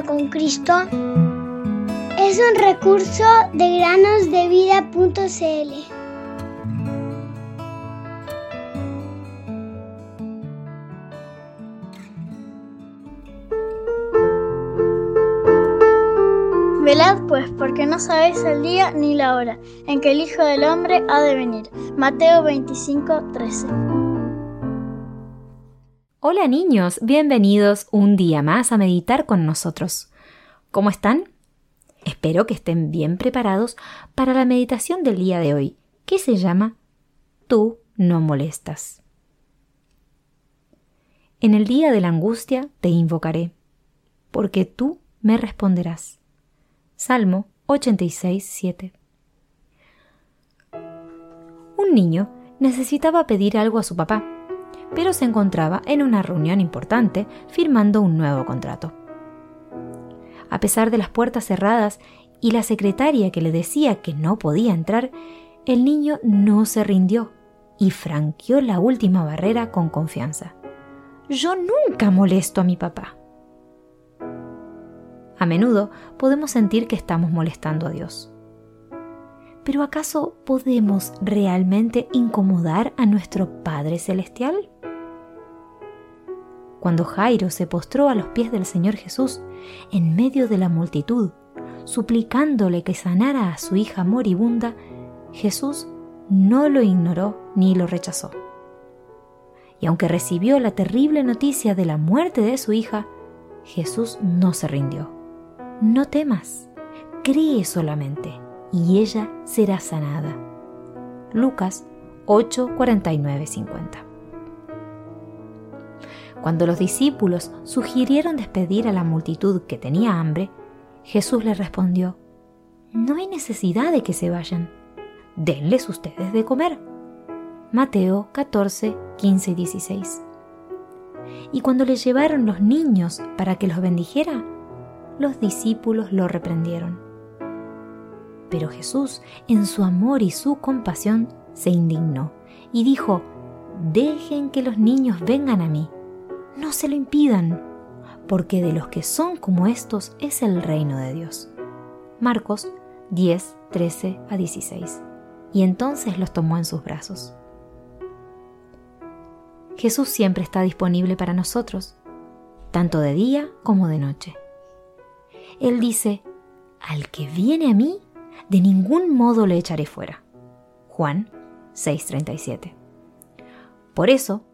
con Cristo es un recurso de granosdevida.cl. Velad pues, porque no sabéis el día ni la hora en que el Hijo del Hombre ha de venir. Mateo 25, 13. Hola niños, bienvenidos un día más a meditar con nosotros. ¿Cómo están? Espero que estén bien preparados para la meditación del día de hoy, que se llama Tú no molestas. En el día de la angustia te invocaré, porque tú me responderás. Salmo 86, 7. Un niño necesitaba pedir algo a su papá, pero se encontraba en una reunión importante firmando un nuevo contrato. A pesar de las puertas cerradas y la secretaria que le decía que no podía entrar, el niño no se rindió y franqueó la última barrera con confianza. Yo nunca molesto a mi papá. A menudo podemos sentir que estamos molestando a Dios. Pero ¿acaso podemos realmente incomodar a nuestro Padre Celestial? Cuando Jairo se postró a los pies del Señor Jesús en medio de la multitud, suplicándole que sanara a su hija moribunda, Jesús no lo ignoró ni lo rechazó. Y aunque recibió la terrible noticia de la muerte de su hija, Jesús no se rindió no temas, cree solamente, y ella será sanada. Lucas 8, 49, 50. Cuando los discípulos sugirieron despedir a la multitud que tenía hambre, Jesús les respondió, No hay necesidad de que se vayan, denles ustedes de comer. Mateo 14, 15 y 16. Y cuando le llevaron los niños para que los bendijera, los discípulos lo reprendieron. Pero Jesús, en su amor y su compasión, se indignó y dijo, Dejen que los niños vengan a mí, no se lo impidan, porque de los que son como estos es el reino de Dios. Marcos 10, 13 a 16. Y entonces los tomó en sus brazos. Jesús siempre está disponible para nosotros, tanto de día como de noche. Él dice, al que viene a mí, de ningún modo le echaré fuera. Juan 6:37. Por eso,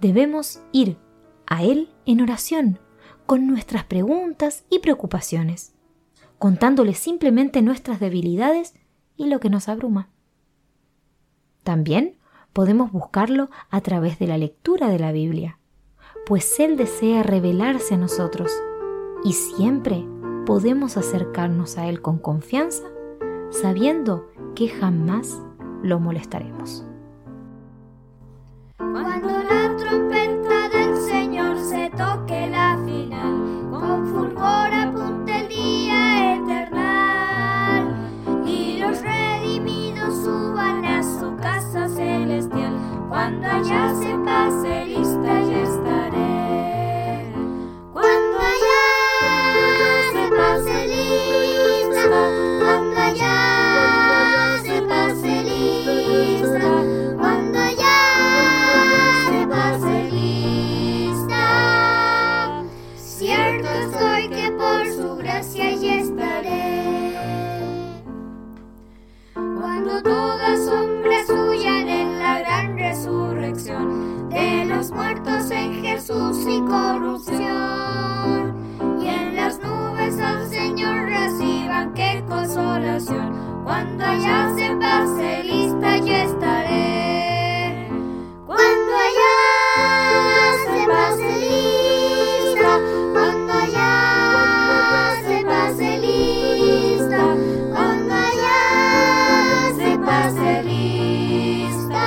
debemos ir a Él en oración, con nuestras preguntas y preocupaciones, contándole simplemente nuestras debilidades y lo que nos abruma. También podemos buscarlo a través de la lectura de la Biblia, pues Él desea revelarse a nosotros y siempre podemos acercarnos a Él con confianza, sabiendo que jamás lo molestaremos. Cuando Cuando allá se pase lista yo estaré. Cuando allá se pase lista, cuando allá se pase lista, cuando allá se pase lista.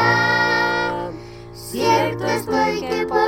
Cierto estoy que por